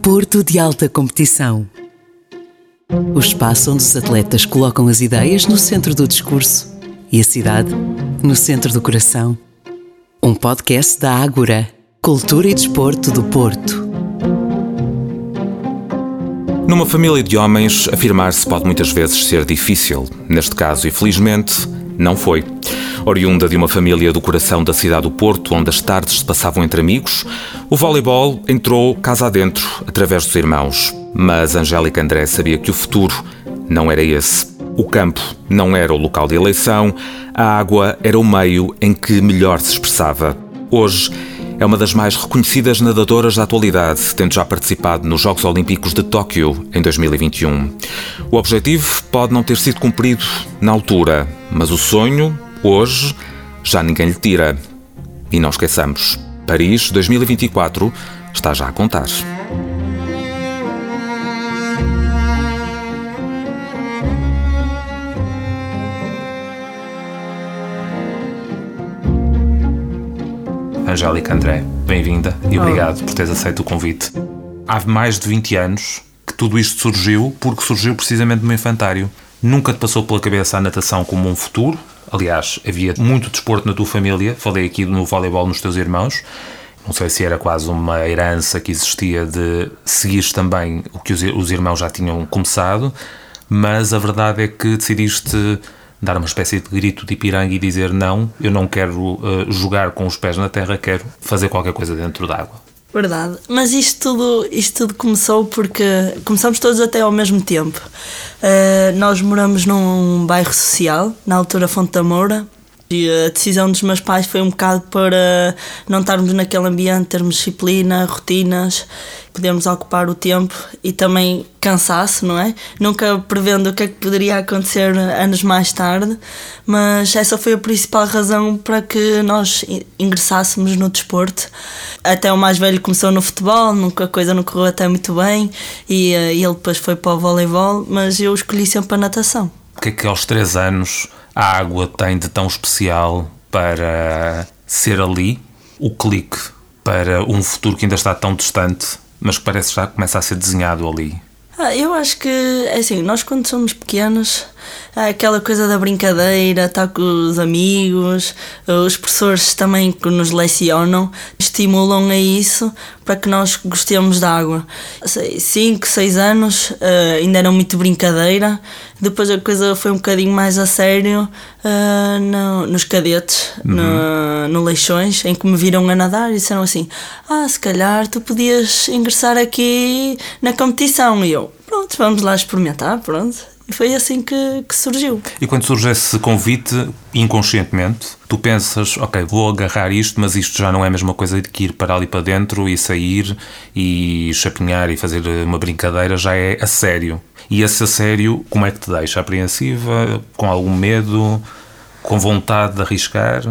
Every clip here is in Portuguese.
Porto de Alta Competição. O espaço onde os atletas colocam as ideias no centro do discurso e a cidade no centro do coração. Um podcast da Ágora, Cultura e Desporto do Porto. Numa família de homens, afirmar-se pode muitas vezes ser difícil. Neste caso, e felizmente, não foi. Oriunda de uma família do coração da cidade do Porto, onde as tardes se passavam entre amigos, o voleibol entrou casa adentro, através dos irmãos. Mas Angélica André sabia que o futuro não era esse. O campo não era o local de eleição, a água era o meio em que melhor se expressava. Hoje, é uma das mais reconhecidas nadadoras da atualidade, tendo já participado nos Jogos Olímpicos de Tóquio em 2021. O objetivo pode não ter sido cumprido na altura, mas o sonho, hoje, já ninguém lhe tira. E não esqueçamos, Paris 2024 está já a contar. Angélica André, bem-vinda e obrigado por teres aceito o convite. Há mais de 20 anos que tudo isto surgiu porque surgiu precisamente no infantário. Nunca te passou pela cabeça a natação como um futuro? Aliás, havia muito desporto na tua família, falei aqui no voleibol nos teus irmãos. Não sei se era quase uma herança que existia de seguires também o que os irmãos já tinham começado, mas a verdade é que decidiste dar uma espécie de grito de piranga e dizer não, eu não quero uh, jogar com os pés na terra, quero fazer qualquer coisa dentro d'água. Verdade, mas isto tudo, isto tudo começou porque começamos todos até ao mesmo tempo. Uh, nós moramos num bairro social, na altura Fonte da Moura, e a decisão dos meus pais foi um bocado para não estarmos naquele ambiente, termos disciplina, rotinas, podermos ocupar o tempo e também cansaço, não é? Nunca prevendo o que é que poderia acontecer anos mais tarde, mas essa foi a principal razão para que nós ingressássemos no desporto. Até o mais velho começou no futebol, nunca a coisa não correu até muito bem e, eh, e ele depois foi para o voleibol, mas eu escolhi sempre a natação. O que é que aos três anos a água tem de tão especial para ser ali o clique para um futuro que ainda está tão distante, mas que parece já começa a ser desenhado ali? Ah, eu acho que, é assim, nós quando somos pequenos, há aquela coisa da brincadeira, estar com os amigos, os professores também que nos lecionam, estimulam a isso para que nós gostemos da água. 5, 6 anos uh, ainda era muito brincadeira, depois a coisa foi um bocadinho mais a sério uh, no, nos cadetes, uhum. no, no Leixões, em que me viram a nadar e disseram assim: Ah, se calhar tu podias ingressar aqui na competição. E eu, pronto, vamos lá experimentar, pronto. E foi assim que, que, surgiu. E quando surge esse convite, inconscientemente, tu pensas, ok, vou agarrar isto, mas isto já não é a mesma coisa de que ir para ali para dentro e sair e chapinhar e fazer uma brincadeira, já é a sério. E esse a sério, como é que te deixa? Apreensiva? Com algum medo? Com vontade de arriscar?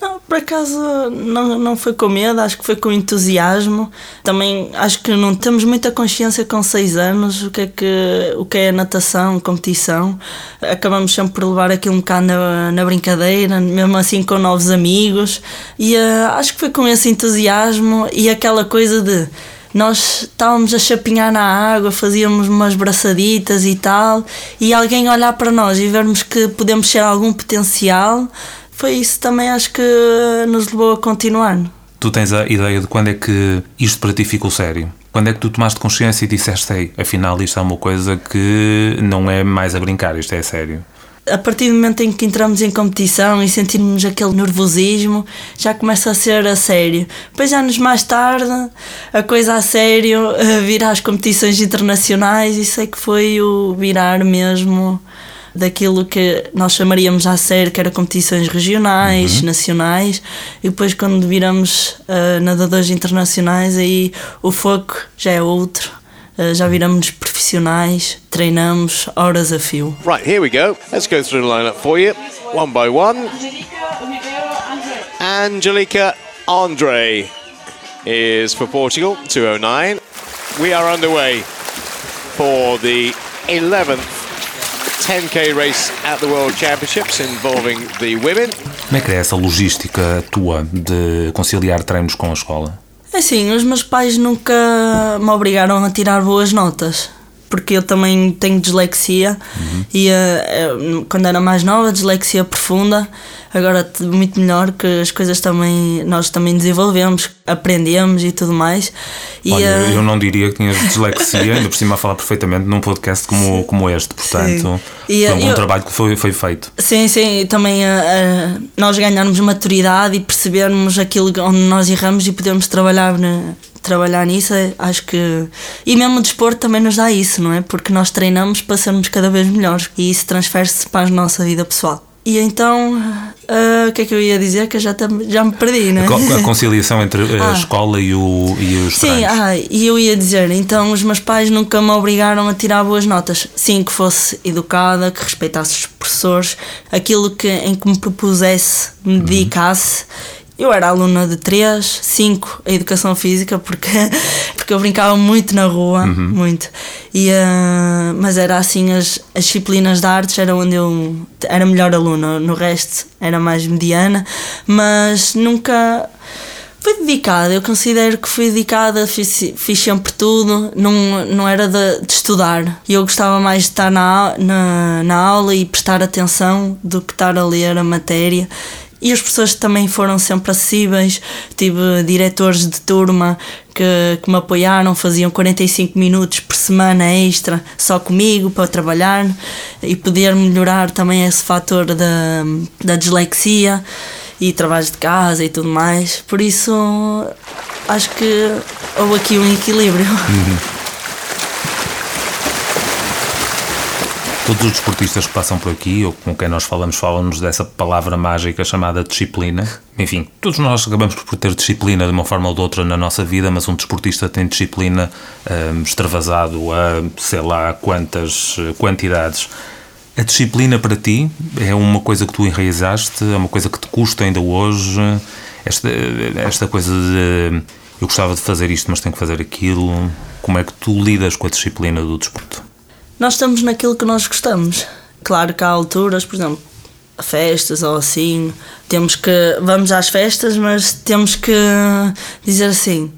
Não, por acaso não, não foi com medo, acho que foi com entusiasmo. Também acho que não temos muita consciência com seis anos o que é, que, o que é natação, competição. Acabamos sempre por levar aquilo um bocado na, na brincadeira, mesmo assim com novos amigos. E uh, acho que foi com esse entusiasmo e aquela coisa de nós estávamos a chapinhar na água, fazíamos umas braçaditas e tal, e alguém olhar para nós e vermos que podemos ter algum potencial, foi isso também acho que nos levou a continuar. Tu tens a ideia de quando é que isto para ti ficou sério? Quando é que tu tomaste consciência e disseste, ei, afinal isto é uma coisa que não é mais a brincar, isto é sério? A partir do momento em que entramos em competição e sentimos aquele nervosismo, já começa a ser a sério. Depois, anos mais tarde, a coisa a sério, virar às competições internacionais, isso é que foi o virar mesmo daquilo que nós chamaríamos a sério, que era competições regionais, uhum. nacionais, e depois quando viramos uh, nadadores internacionais, aí o foco já é outro. Uh, já viramos profissionais, treinamos horas a fio. Right, here we go. Let's go through the lineup for you, one by one. Angelica Andre is for Portugal, 209. We are underway for the 11th 10k race at the World Championships involving the women. Como é que é essa logística tua de conciliar treinos com a escola? É assim, os meus pais nunca me obrigaram a tirar boas notas porque eu também tenho dislexia uhum. e uh, quando era mais nova, dislexia profunda, agora muito melhor que as coisas também nós também desenvolvemos, aprendemos e tudo mais. E, Olha, uh... eu não diria que tinhas dislexia, ainda por cima a falar perfeitamente num podcast como, como este, portanto, e, foi um bom eu... trabalho que foi, foi feito. Sim, sim, também uh, nós ganharmos maturidade e percebermos aquilo onde nós erramos e podemos trabalhar trabalhar nisso, acho que. E mesmo o desporto também nos dá isso, não é? Porque nós treinamos para sermos cada vez melhores e isso transfere-se para a nossa vida pessoal. E então, uh, o que é que eu ia dizer? Que eu já, já me perdi, não é? A conciliação entre ah, a escola e, o, e os Sim, ah, e eu ia dizer, então os meus pais nunca me obrigaram a tirar boas notas. Sim, que fosse educada, que respeitasse os professores, aquilo que, em que me propusesse, me uhum. dedicasse. Eu era aluna de 3, 5 a educação física, porque, porque eu brincava muito na rua, uhum. muito. E, uh, mas era assim, as, as disciplinas de artes era onde eu era melhor aluna, no resto era mais mediana, mas nunca fui dedicada, eu considero que fui dedicada, fiz, fiz sempre tudo, não, não era de, de estudar. E eu gostava mais de estar na, na, na aula e prestar atenção do que estar a ler a matéria. E as pessoas também foram sempre acessíveis. Tive diretores de turma que, que me apoiaram, faziam 45 minutos por semana extra só comigo para trabalhar e poder melhorar também esse fator da, da dislexia e trabalhos de casa e tudo mais. Por isso, acho que houve aqui um equilíbrio. Uhum. Todos os desportistas que passam por aqui, ou com quem nós falamos, falam-nos dessa palavra mágica chamada disciplina. Enfim, todos nós acabamos por ter disciplina de uma forma ou de outra na nossa vida, mas um desportista tem disciplina um, extravasado a sei lá quantas quantidades. A disciplina para ti é uma coisa que tu enraizaste, é uma coisa que te custa ainda hoje. Esta, esta coisa de eu gostava de fazer isto, mas tenho que fazer aquilo. Como é que tu lidas com a disciplina do desporto? Nós estamos naquilo que nós gostamos. Claro que há alturas, por exemplo, festas ou assim, temos que. Vamos às festas, mas temos que dizer assim.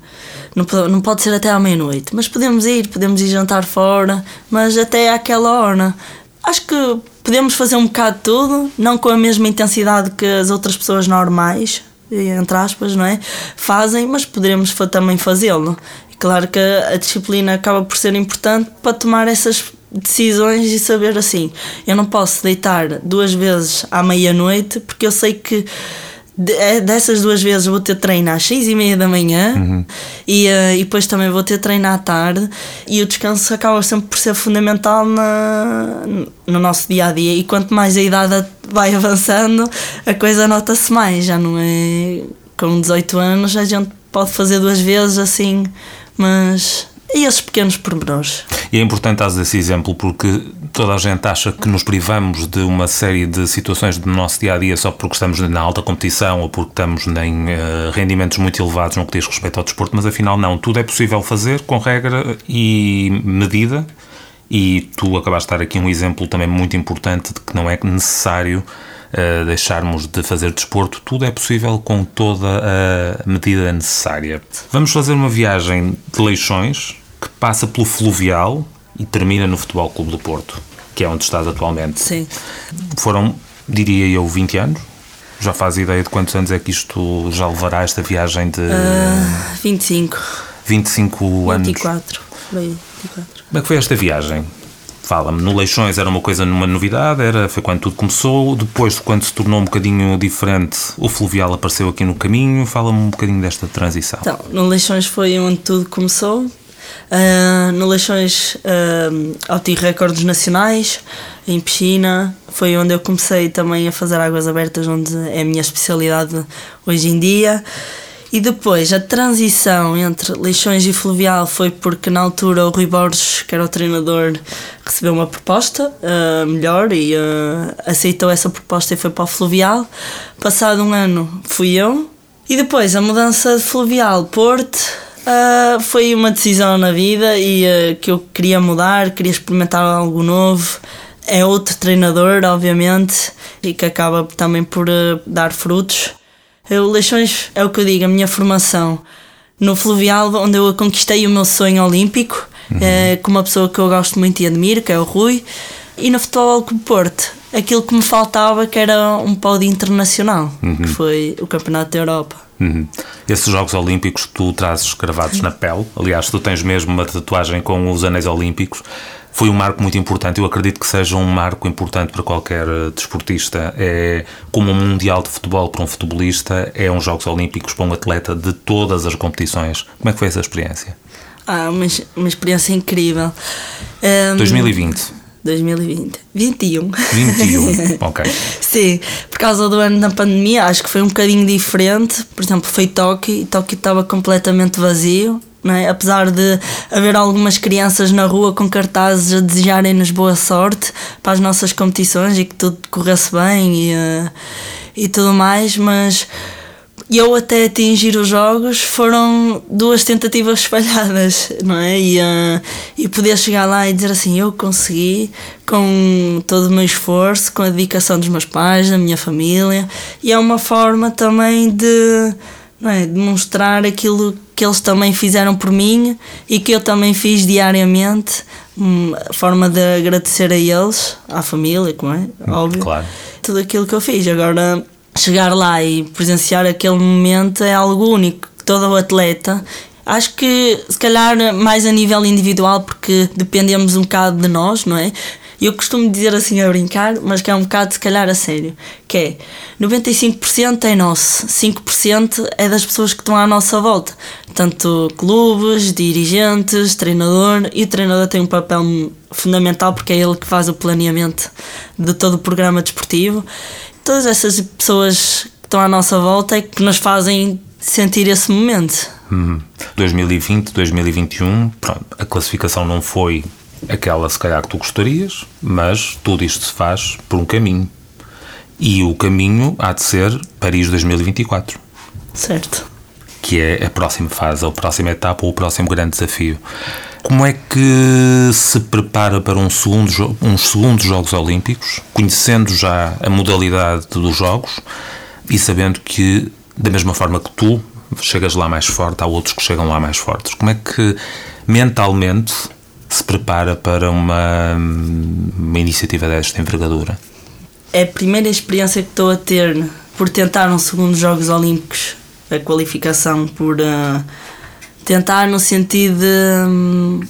Não não pode ser até à meia-noite, mas podemos ir, podemos ir jantar fora, mas até àquela hora. Acho que podemos fazer um bocado de tudo, não com a mesma intensidade que as outras pessoas normais, entre aspas, não é? Fazem, mas poderemos também fazê-lo. Claro que a disciplina acaba por ser importante para tomar essas decisões e saber assim, eu não posso deitar duas vezes à meia-noite porque eu sei que é, dessas duas vezes vou ter treino às seis e meia da manhã uhum. e, uh, e depois também vou ter treino à tarde e o descanso acaba sempre por ser fundamental na, no nosso dia a dia e quanto mais a idade vai avançando a coisa nota-se mais, já não é com 18 anos a gente pode fazer duas vezes assim, mas e esses pequenos pormenores. E é importante dar esse exemplo porque toda a gente acha que nos privamos de uma série de situações do nosso dia a dia só porque estamos na alta competição ou porque estamos em uh, rendimentos muito elevados no que diz respeito ao desporto, mas afinal não. Tudo é possível fazer com regra e medida. E tu acabaste de dar aqui um exemplo também muito importante de que não é necessário uh, deixarmos de fazer desporto, tudo é possível com toda a medida necessária. Vamos fazer uma viagem de Leixões, que passa pelo Fluvial e termina no Futebol Clube do Porto, que é onde estás atualmente. Sim. Foram, diria eu, 20 anos? Já faz ideia de quantos anos é que isto já levará esta viagem de. Uh, 25. 25 anos. 24. 24. Como é que foi esta viagem? Fala-me, no Leixões era uma coisa numa novidade, era, foi quando tudo começou, depois quando se tornou um bocadinho diferente, o Fluvial apareceu aqui no caminho, fala-me um bocadinho desta transição. Então, no Leixões foi onde tudo começou, uh, no Leixões uh, obtive recordes nacionais, em piscina, foi onde eu comecei também a fazer águas abertas, onde é a minha especialidade hoje em dia. E depois a transição entre Leixões e Fluvial foi porque na altura o Rui Borges, que era o treinador, recebeu uma proposta uh, melhor e uh, aceitou essa proposta e foi para o Fluvial. Passado um ano fui eu. E depois a mudança de Fluvial Porto uh, foi uma decisão na vida e que eu queria mudar, queria experimentar algo novo. é outro treinador, obviamente, e que acaba também por uh, dar frutos. O Leixões é o que eu digo, a minha formação no Fluvial, onde eu conquistei o meu sonho olímpico, uhum. é, com uma pessoa que eu gosto muito e admiro, que é o Rui, e no Futebol Clube Porto, aquilo que me faltava que era um pódio internacional, uhum. que foi o Campeonato da Europa. Uhum. Esses Jogos Olímpicos tu trazes gravados na pele, aliás, tu tens mesmo uma tatuagem com os anéis olímpicos. Foi um marco muito importante. Eu acredito que seja um marco importante para qualquer eh, desportista. É como um mundial de futebol para um futebolista, é uns Jogos Olímpicos para um atleta de todas as competições. Como é que foi essa experiência? Ah, uma, uma experiência incrível. Um, 2020. 2020. 21. 21, ok. Sim, por causa do ano da pandemia, acho que foi um bocadinho diferente. Por exemplo, foi Tóquio e Tóquio estava completamente vazio. Não é? Apesar de haver algumas crianças na rua com cartazes a desejarem-nos boa sorte para as nossas competições e que tudo corresse bem e, uh, e tudo mais, mas e eu até atingir os jogos foram duas tentativas espalhadas, não é? E, uh, e poder chegar lá e dizer assim: eu consegui, com todo o meu esforço, com a dedicação dos meus pais, da minha família, e é uma forma também de, não é? de mostrar aquilo que eles também fizeram por mim e que eu também fiz diariamente, uma forma de agradecer a eles, à família, como é? Óbvio. Claro. Tudo aquilo que eu fiz. Agora chegar lá e presenciar aquele momento é algo único. Todo o atleta Acho que se calhar mais a nível individual, porque dependemos um bocado de nós, não é? Eu costumo dizer assim a brincar, mas que é um bocado se calhar a sério, que é 95% é nosso, 5% é das pessoas que estão à nossa volta. Tanto clubes, dirigentes, treinador, e o treinador tem um papel fundamental porque é ele que faz o planeamento de todo o programa desportivo todas essas pessoas que estão à nossa volta é que nos fazem sentir esse momento. Uhum. 2020, 2021, pronto, a classificação não foi aquela se calhar que tu gostarias, mas tudo isto se faz por um caminho. E o caminho há de ser Paris 2024. Certo. Que é a próxima fase, a próxima etapa ou o próximo grande desafio. Como é que se prepara para um segundo, uns segundos Jogos Olímpicos, conhecendo já a modalidade dos Jogos e sabendo que, da mesma forma que tu chegas lá mais forte, há outros que chegam lá mais fortes? Como é que mentalmente se prepara para uma, uma iniciativa desta envergadura? É a primeira experiência que estou a ter por tentar um segundo Jogos Olímpicos, a qualificação por. Uh, tentar no sentido de, hum,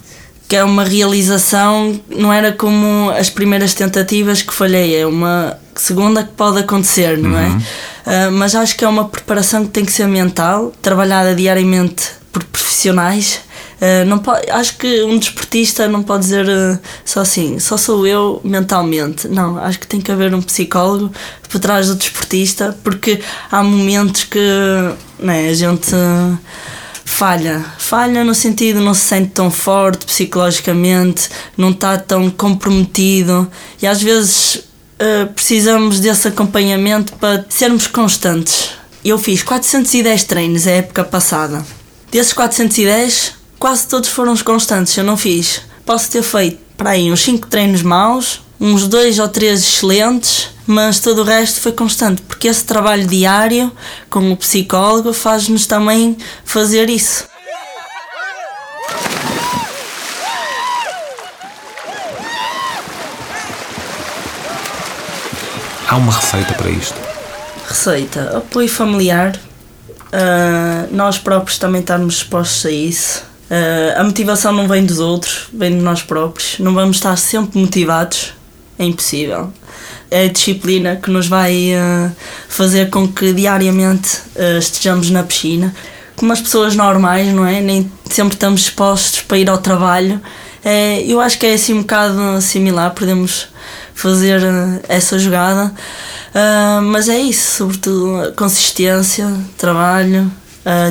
que é uma realização, não era como as primeiras tentativas que falhei, é uma segunda que pode acontecer, não é? uhum. é? Uh, mas acho que é uma preparação que tem que ser mental, trabalhada diariamente por profissionais. Uh, não pode, acho que um desportista não pode dizer uh, só assim, só sou eu mentalmente. Não, acho que tem que haver um psicólogo por trás do desportista, porque há momentos que né, a gente falha. Falha no sentido não se sente tão forte psicologicamente, não está tão comprometido e às vezes uh, precisamos desse acompanhamento para sermos constantes. Eu fiz 410 treinos a época passada. Desses 410, quase todos foram constantes. Eu não fiz. Posso ter feito para aí uns 5 treinos maus, uns 2 ou 3 excelentes mas todo o resto foi constante, porque esse trabalho diário com o psicólogo faz-nos também fazer isso. Há uma receita para isto? Receita, apoio familiar, uh, nós próprios também estarmos expostos a isso. Uh, a motivação não vem dos outros, vem de nós próprios. Não vamos estar sempre motivados, é impossível é a disciplina que nos vai uh, fazer com que diariamente uh, estejamos na piscina. Como as pessoas normais, não é? Nem sempre estamos dispostos para ir ao trabalho. É, eu acho que é assim um bocado similar, podemos fazer uh, essa jogada. mas é isso, sobretudo consistência, trabalho,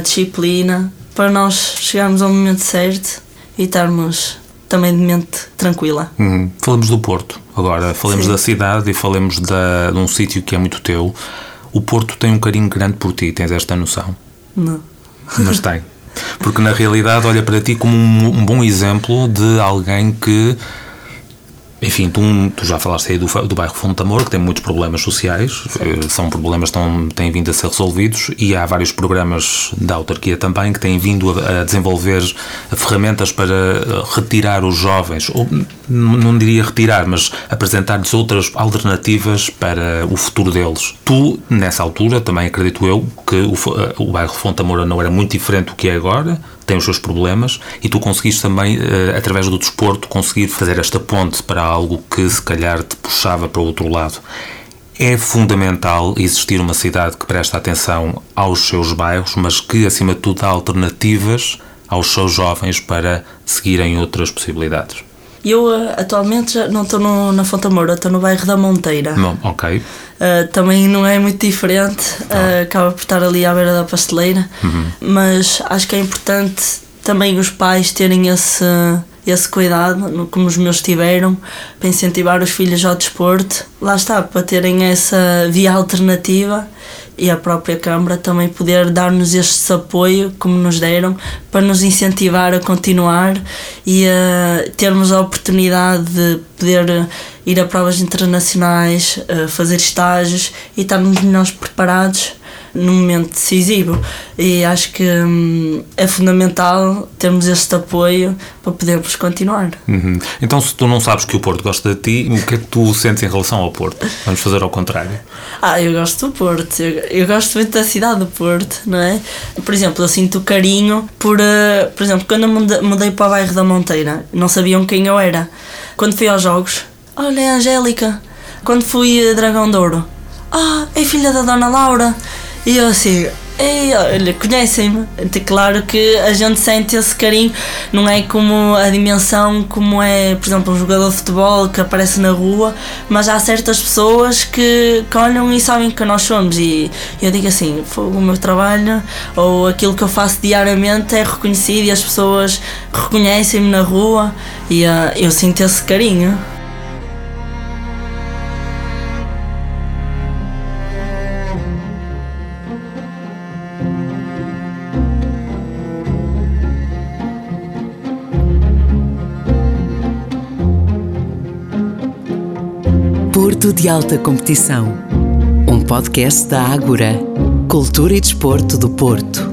disciplina, para nós chegarmos ao momento certo e estarmos também de mente tranquila. Uhum. Falamos do Porto agora, falamos Sim. da cidade e falamos da, de um sítio que é muito teu. O Porto tem um carinho grande por ti, tens esta noção? Não. Mas tem. Porque na realidade olha para ti como um, um bom exemplo de alguém que Enfim, tu, tu, já falaste aí do, do bairro Fontamor, que tem muitos problemas sociais, eh, são problemas que estão, têm vindo a ser resolvidos e há vários programas da autarquia também que têm vindo a, a desenvolver ferramentas para retirar os jovens, ou não diria retirar, mas apresentar-lhes outras alternativas para o futuro deles. Tu, nessa altura, também acredito eu que o, eh, o bairro Fontamora não era muito diferente do que é agora, tem os seus problemas e tu conseguiste também, uh, através do desporto, conseguir fazer esta ponte para algo que se calhar te puxava para o outro lado. É fundamental existir uma cidade que presta atenção aos seus bairros, mas que, acima de tudo, dá alternativas aos seus jovens para seguirem outras possibilidades. Eu uh, atualmente já não estou na Fonte Moura, estou no bairro da Monteira. Não, ok. Uh, também não é muito diferente, uh, acaba por estar ali à beira da pasteleira, uhum. mas acho que é importante também os pais terem esse, esse cuidado, como os meus tiveram, para incentivar os filhos ao desporto. Lá está, para terem essa via alternativa e a própria Câmara também poder dar-nos este apoio, como nos deram, para nos incentivar a continuar e a termos a oportunidade de poder ir a provas internacionais, fazer estágios e estarmos melhores preparados num momento decisivo e acho que hum, é fundamental termos este apoio para podermos continuar. Uhum. Então, se tu não sabes que o Porto gosta de ti, o que é que tu sentes em relação ao Porto? Vamos fazer ao contrário. Ah, eu gosto do Porto, eu, eu gosto muito da cidade do Porto, não é? Por exemplo, eu sinto carinho por, uh, por exemplo, quando eu mudei para o bairro da Monteira, não sabiam quem eu era. Quando fui aos jogos, olha, é a Angélica. Quando fui a Dragão Douro, ah, é filha da Dona Laura. E eu assim, Ei, olha, conhecem-me. Claro que a gente sente esse carinho, não é como a dimensão como é, por exemplo, um jogador de futebol que aparece na rua, mas há certas pessoas que, que olham e sabem que nós somos. E eu digo assim: o meu trabalho ou aquilo que eu faço diariamente é reconhecido e as pessoas reconhecem-me na rua e uh, eu sinto esse carinho. De Alta Competição. Um podcast da Ágora, Cultura e Desporto do Porto.